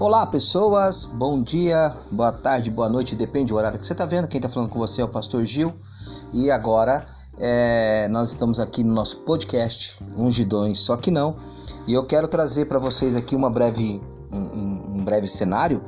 Olá pessoas, bom dia, boa tarde, boa noite, depende do horário que você está vendo. Quem está falando com você é o Pastor Gil e agora é, nós estamos aqui no nosso podcast Ungidões, só que não. E eu quero trazer para vocês aqui uma breve, um, um breve cenário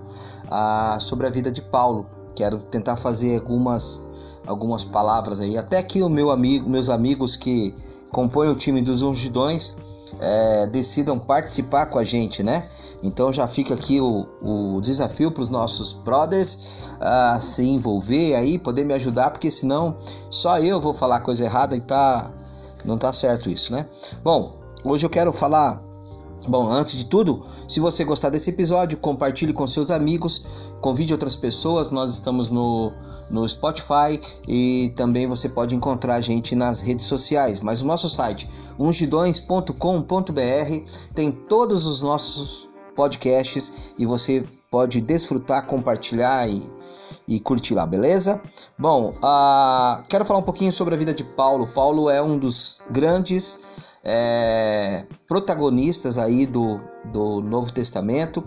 ah, sobre a vida de Paulo. Quero tentar fazer algumas, algumas palavras aí, até que o meu amigo, meus amigos que compõem o time dos Ungidões é, decidam participar com a gente, né? Então já fica aqui o, o desafio para os nossos brothers a uh, se envolver aí, poder me ajudar, porque senão só eu vou falar coisa errada e tá não tá certo isso, né? Bom, hoje eu quero falar Bom, antes de tudo, se você gostar desse episódio, compartilhe com seus amigos, convide outras pessoas. Nós estamos no, no Spotify e também você pode encontrar a gente nas redes sociais. Mas o nosso site, ungidões.com.br, tem todos os nossos podcasts e você pode desfrutar, compartilhar e, e curtir lá, beleza? Bom, uh, quero falar um pouquinho sobre a vida de Paulo. Paulo é um dos grandes é, protagonistas aí do, do Novo Testamento.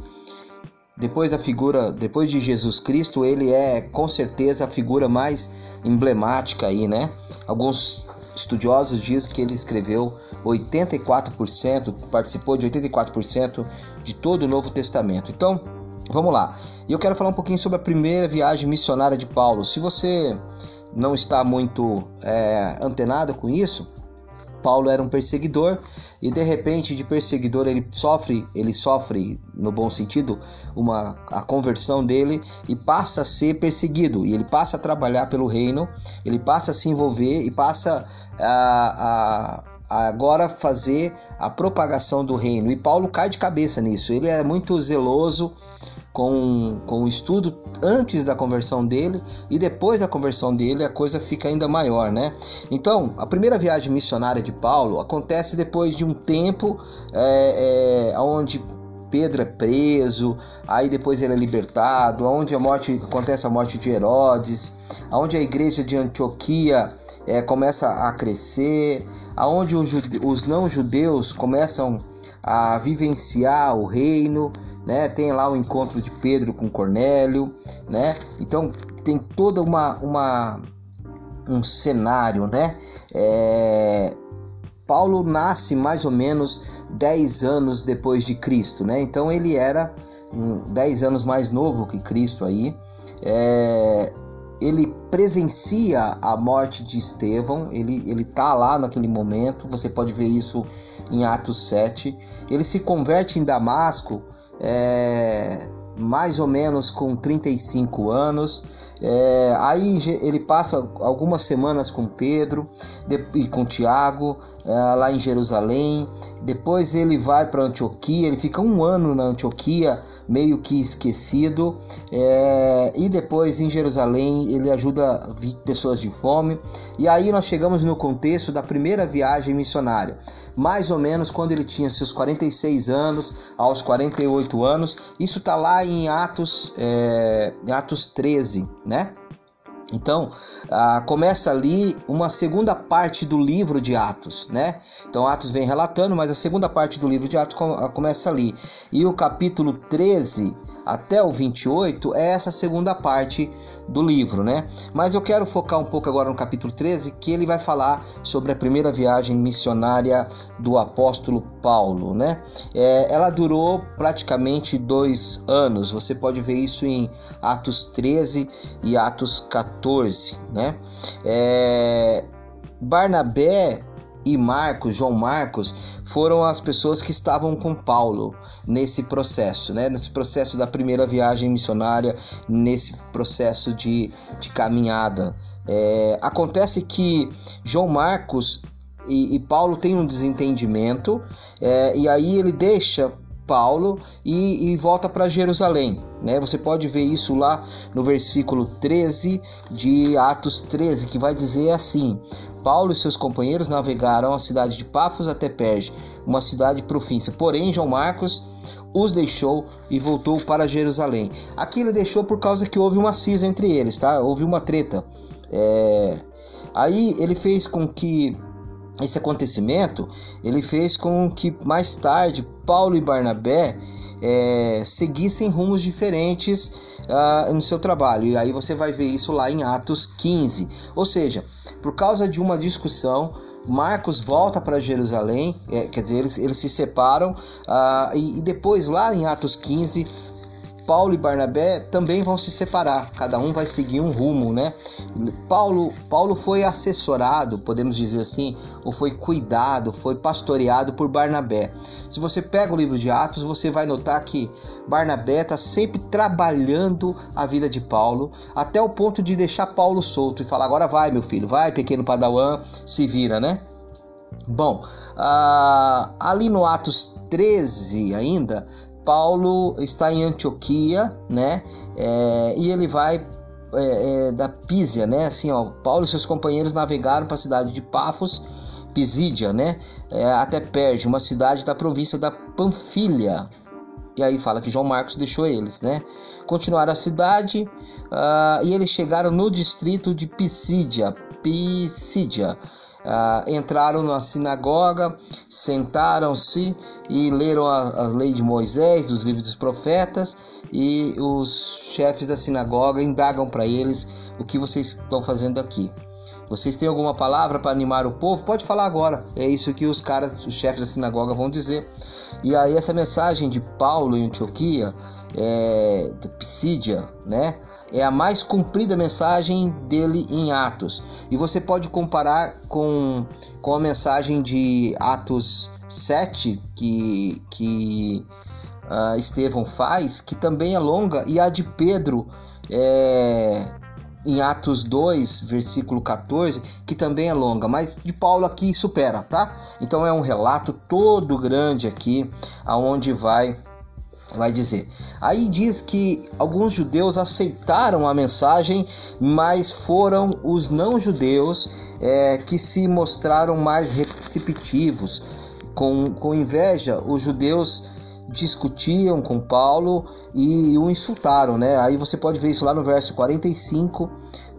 Depois da figura, depois de Jesus Cristo, ele é com certeza a figura mais emblemática aí, né? Alguns estudiosos dizem que ele escreveu 84%, participou de 84% de todo o Novo Testamento. Então, vamos lá. E eu quero falar um pouquinho sobre a primeira viagem missionária de Paulo. Se você não está muito é, antenado com isso, Paulo era um perseguidor e de repente de perseguidor ele sofre, ele sofre no bom sentido uma a conversão dele e passa a ser perseguido e ele passa a trabalhar pelo reino, ele passa a se envolver e passa a, a agora fazer a propagação do reino. E Paulo cai de cabeça nisso. Ele é muito zeloso com, com o estudo antes da conversão dele e depois da conversão dele a coisa fica ainda maior, né? Então, a primeira viagem missionária de Paulo acontece depois de um tempo é, é, onde Pedro é preso, aí depois ele é libertado, onde a morte acontece a morte de Herodes, onde a igreja de Antioquia é, começa a crescer, aonde os não-judeus começam a vivenciar o reino, né? Tem lá o encontro de Pedro com Cornélio, né? Então tem toda uma, uma um cenário, né? É... Paulo nasce mais ou menos 10 anos depois de Cristo, né? Então ele era 10 anos mais novo que Cristo aí. É ele presencia a morte de Estevão, ele, ele tá lá naquele momento, você pode ver isso em Atos 7. Ele se converte em Damasco é, mais ou menos com 35 anos. É, aí ele passa algumas semanas com Pedro e com Tiago é, lá em Jerusalém. Depois ele vai para Antioquia, ele fica um ano na Antioquia meio que esquecido. É, e depois em Jerusalém ele ajuda pessoas de fome. E aí nós chegamos no contexto da primeira viagem missionária, mais ou menos quando ele tinha seus 46 anos, aos 48 anos. Isso está lá em Atos, é, Atos 13, né? Então, ah, começa ali uma segunda parte do livro de Atos, né? Então, Atos vem relatando, mas a segunda parte do livro de Atos começa ali. E o capítulo 13 até o 28 é essa segunda parte do livro, né? Mas eu quero focar um pouco agora no capítulo 13, que ele vai falar sobre a primeira viagem missionária do apóstolo Paulo, né? É, ela durou praticamente dois anos. Você pode ver isso em Atos 13 e Atos 14, né? É, Barnabé e Marcos, João Marcos, foram as pessoas que estavam com Paulo nesse processo, né? nesse processo da primeira viagem missionária, nesse processo de, de caminhada. É, acontece que João Marcos e, e Paulo têm um desentendimento, é, e aí ele deixa Paulo e, e volta para Jerusalém. Né? Você pode ver isso lá no versículo 13 de Atos 13, que vai dizer assim: Paulo e seus companheiros navegaram a cidade de Pafos até Perge, uma cidade profícia. Porém, João Marcos os deixou e voltou para Jerusalém. Aqui ele deixou por causa que houve uma cisma entre eles, tá? Houve uma treta. É... Aí ele fez com que esse acontecimento ele fez com que mais tarde Paulo e Barnabé é, seguissem rumos diferentes uh, no seu trabalho. E aí você vai ver isso lá em Atos 15. Ou seja, por causa de uma discussão, Marcos volta para Jerusalém, é, quer dizer, eles, eles se separam, uh, e, e, depois lá em Atos 15 Paulo e Barnabé também vão se separar, cada um vai seguir um rumo, né? Paulo, Paulo foi assessorado, podemos dizer assim, ou foi cuidado, foi pastoreado por Barnabé. Se você pega o livro de Atos, você vai notar que Barnabé está sempre trabalhando a vida de Paulo, até o ponto de deixar Paulo solto e falar: agora vai, meu filho, vai, pequeno padawan, se vira, né? Bom, uh, ali no Atos 13 ainda, Paulo está em Antioquia, né? É, e ele vai é, é, da Písia, né? Assim, ó, Paulo e seus companheiros navegaram para a cidade de Pafos, Pisídia, né? É, até Perge, uma cidade da província da Panfilha. E aí fala que João Marcos deixou eles, né? Continuaram a cidade uh, e eles chegaram no distrito de Pisídia, Pisídia ah, entraram na sinagoga, sentaram-se e leram a, a, lei de Moisés, dos livros dos profetas, e os chefes da sinagoga indagam para eles o que vocês estão fazendo aqui. Vocês têm alguma palavra para animar o povo? Pode falar agora. É isso que os caras, os chefes da sinagoga vão dizer. E aí essa mensagem de Paulo em Antioquia, é, de Psídia, né? É a mais comprida mensagem dele em Atos. E você pode comparar com, com a mensagem de Atos 7 que, que uh, Estevão faz, que também é longa, e a de Pedro é, em Atos 2, versículo 14, que também é longa, mas de Paulo aqui supera, tá? Então é um relato todo grande aqui, aonde vai vai dizer. Aí diz que alguns judeus aceitaram a mensagem, mas foram os não-judeus é, que se mostraram mais receptivos. Com, com inveja, os judeus discutiam com Paulo e o insultaram, né? Aí você pode ver isso lá no verso 45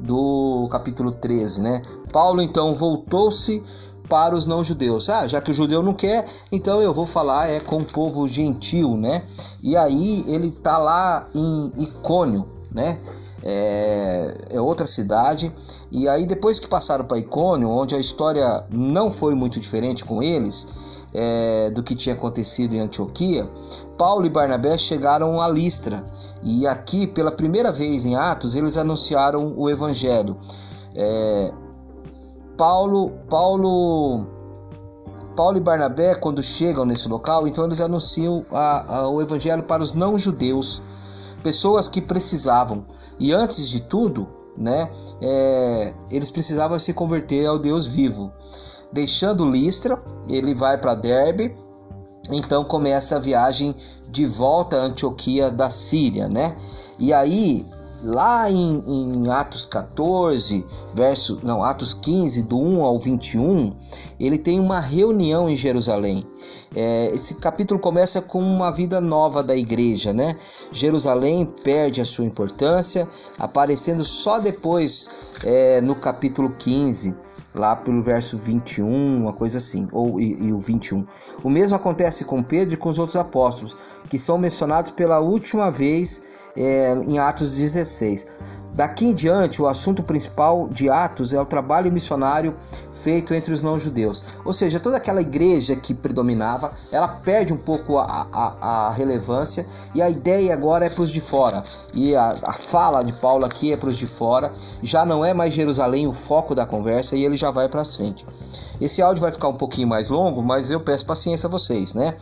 do capítulo 13, né? Paulo então voltou-se para os não-judeus. Ah, já que o judeu não quer, então eu vou falar é com o povo gentil, né? E aí ele tá lá em Icônio, né? É, é, outra cidade. E aí depois que passaram para Icônio, onde a história não foi muito diferente com eles é, do que tinha acontecido em Antioquia, Paulo e Barnabé chegaram a Listra. E aqui, pela primeira vez em Atos, eles anunciaram o Evangelho. É, Paulo, Paulo, Paulo e Barnabé, quando chegam nesse local, então eles anunciam a, a, o evangelho para os não-judeus, pessoas que precisavam. E antes de tudo, né, é, eles precisavam se converter ao Deus vivo. Deixando Listra, ele vai para Derbe. Então começa a viagem de volta a Antioquia da Síria, né? E aí lá em, em, Atos 14, verso, não, Atos 15, do 1 ao 21, ele tem uma reunião em Jerusalém. É, esse capítulo começa com uma vida nova da igreja, né? Jerusalém perde a sua importância, aparecendo só depois é, no capítulo 15, lá pelo verso 21, uma coisa assim, ou e, e o 21. O mesmo acontece com Pedro e com os outros apóstolos, que são mencionados pela última vez é, em Atos 16. Daqui em diante, o assunto principal de Atos é o trabalho missionário feito entre os não-judeus. Ou seja, toda aquela igreja que predominava, ela perde um pouco a, a, a relevância e a ideia agora é para os de fora. E a, a fala de Paulo aqui é para os de fora. Já não é mais Jerusalém o foco da conversa e ele já vai para frente. Esse áudio vai ficar um pouquinho mais longo, mas eu peço paciência a vocês, né?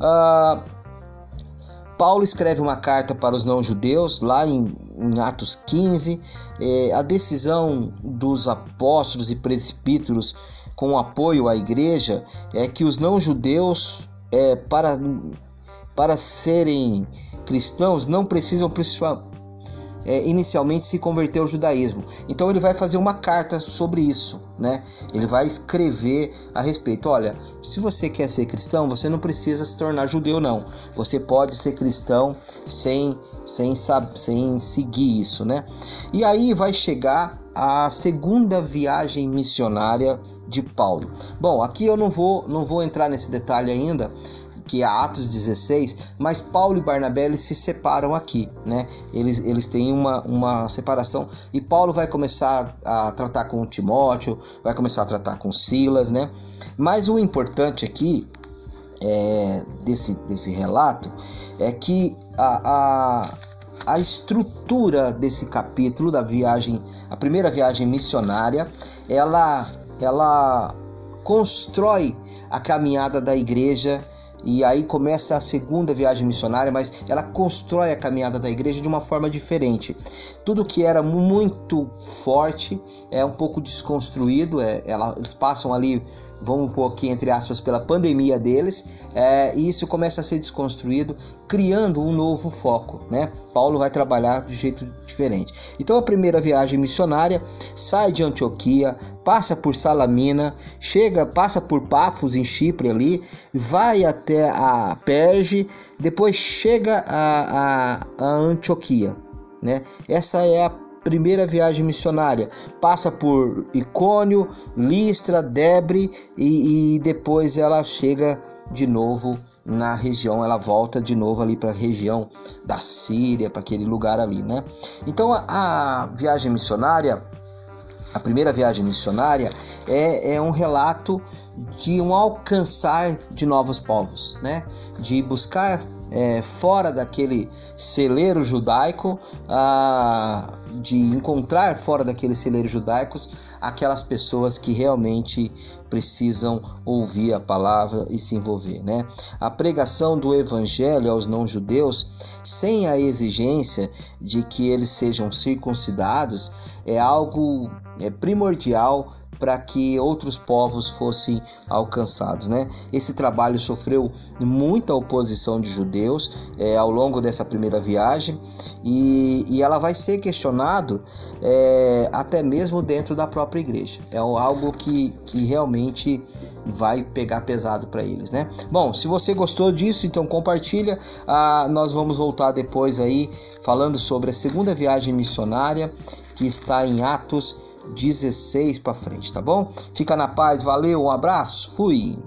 Uh, Paulo escreve uma carta para os não-judeus, lá em, em, Atos 15. É, a decisão dos apóstolos e presbíteros com apoio à igreja é que os não-judeus, é, para, para serem cristãos, não precisam é, inicialmente se converter ao judaísmo. Então ele vai fazer uma carta sobre isso, né? Ele vai escrever a respeito. Olha, se você quer ser cristão, você não precisa se tornar judeu, não. Você pode ser cristão sem, sem, sem seguir isso, né? E aí vai chegar a segunda viagem missionária de Paulo. Bom, aqui eu não vou, não vou entrar nesse detalhe ainda que é Atos 16, mas Paulo e Barnabé eles se separam aqui, né? Eles, eles têm uma, uma separação e Paulo vai começar a tratar com Timóteo, vai começar a tratar com Silas, né? Mas o importante aqui é, desse, desse relato é que a, a, a estrutura desse capítulo da viagem, a primeira viagem missionária, ela, ela constrói a caminhada da igreja e aí começa a segunda viagem missionária, mas ela constrói a caminhada da igreja de uma forma diferente. Tudo que era muito forte é um pouco desconstruído, é, ela, eles passam ali vamos pôr aqui entre aspas, pela pandemia deles, é, e isso começa a ser desconstruído, criando um novo foco. Né? Paulo vai trabalhar de jeito diferente. Então a primeira viagem missionária sai de Antioquia, passa por Salamina, chega, passa por Pafos em Chipre ali, vai até a Perge, depois chega a, a, a Antioquia. Né? Essa é a primeira viagem missionária. Passa por Icônio, Listra, Debre e, e depois ela chega de novo na região, ela volta de novo ali para a região da Síria, para aquele lugar ali, né? Então a, a, viagem missionária, a primeira viagem missionária é, é um relato de um alcançar de novos povos, né? De buscar é, fora daquele celeiro judaico, de encontrar fora daqueles celeiros judaicos aquelas pessoas que realmente precisam ouvir a palavra e se envolver, né? A pregação do evangelho aos não-judeus, sem a exigência de que eles sejam circuncidados, é algo é primordial para que outros povos fossem alcançados. Né? Esse trabalho sofreu muita oposição de judeus é, ao longo dessa primeira viagem e, e ela vai ser questionado é, até mesmo dentro da própria igreja. É algo que, que realmente vai pegar pesado para eles, né? Bom, se você gostou disso, então compartilha. Ah, nós vamos voltar depois aí falando sobre a segunda viagem missionária que está em Atos 16 para frente, tá bom? Fica na paz, valeu, um abraço, fui.